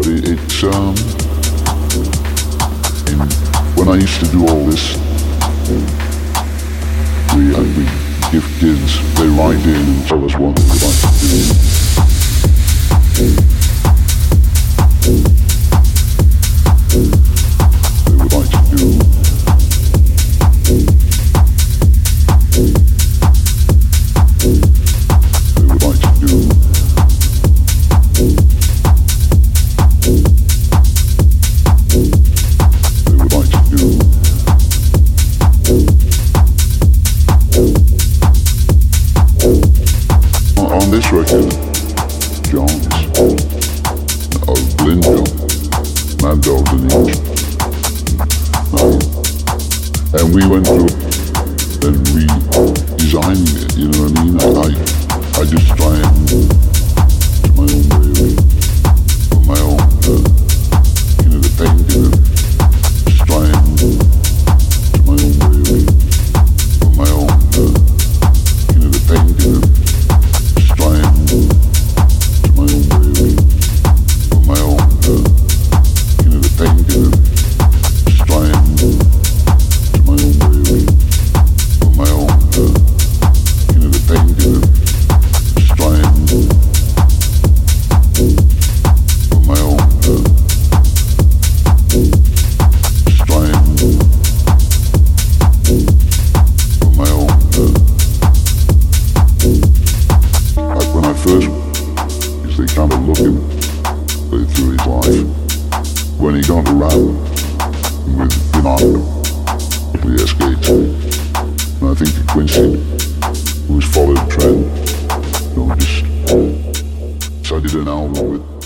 But it, it's um, when I used to do all this, we, uh, we give kids, they write in and tell us what they like to do. This record, Jones, or Glenville, Mad Dog and Angel. Um, and we went through and we designed it, you know what I mean? I, I, I just tried they kinda look him way through his life. When he got around with Vinata, the S-Gate, and I think Quincy, who's followed the trend, you know, just, so I did an album with